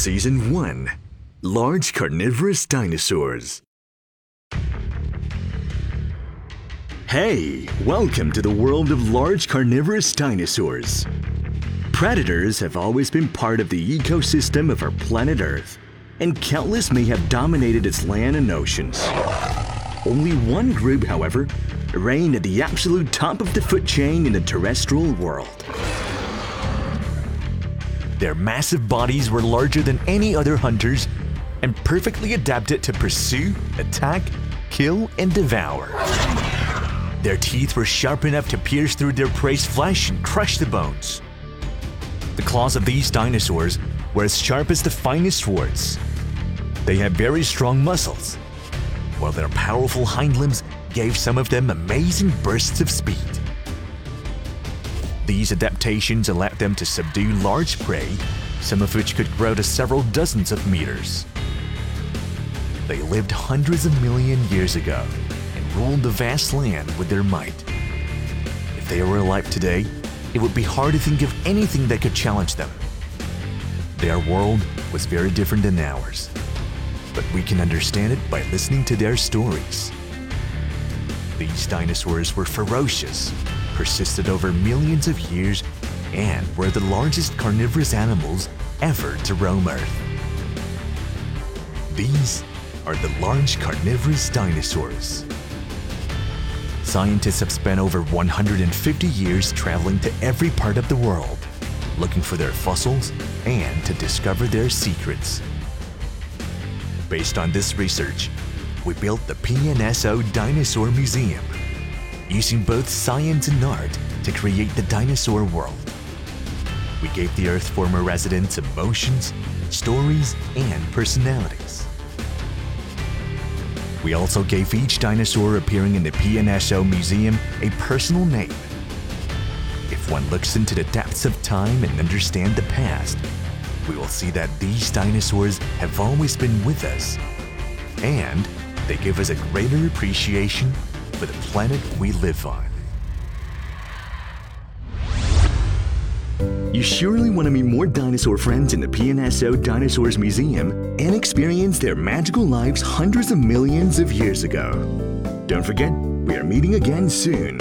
Season 1 Large Carnivorous Dinosaurs. Hey, welcome to the world of large carnivorous dinosaurs. Predators have always been part of the ecosystem of our planet Earth, and countless may have dominated its land and oceans. Only one group, however, reigned at the absolute top of the food chain in the terrestrial world. Their massive bodies were larger than any other hunters and perfectly adapted to pursue, attack, kill, and devour. Their teeth were sharp enough to pierce through their prey's flesh and crush the bones. The claws of these dinosaurs were as sharp as the finest swords. They had very strong muscles, while their powerful hind limbs gave some of them amazing bursts of speed. These adaptations allowed them to subdue large prey, some of which could grow to several dozens of meters. They lived hundreds of million years ago and ruled the vast land with their might. If they were alive today, it would be hard to think of anything that could challenge them. Their world was very different than ours, but we can understand it by listening to their stories. These dinosaurs were ferocious, persisted over millions of years, and were the largest carnivorous animals ever to roam Earth. These are the large carnivorous dinosaurs. Scientists have spent over 150 years traveling to every part of the world, looking for their fossils and to discover their secrets. Based on this research, we built the PNSO Dinosaur Museum, using both science and art to create the dinosaur world. We gave the Earth's former residents emotions, stories, and personalities. We also gave each dinosaur appearing in the PNSO Museum a personal name. If one looks into the depths of time and understand the past, we will see that these dinosaurs have always been with us. And they give us a greater appreciation for the planet we live on. You surely want to meet more dinosaur friends in the PNSO Dinosaurs Museum and experience their magical lives hundreds of millions of years ago. Don't forget, we are meeting again soon.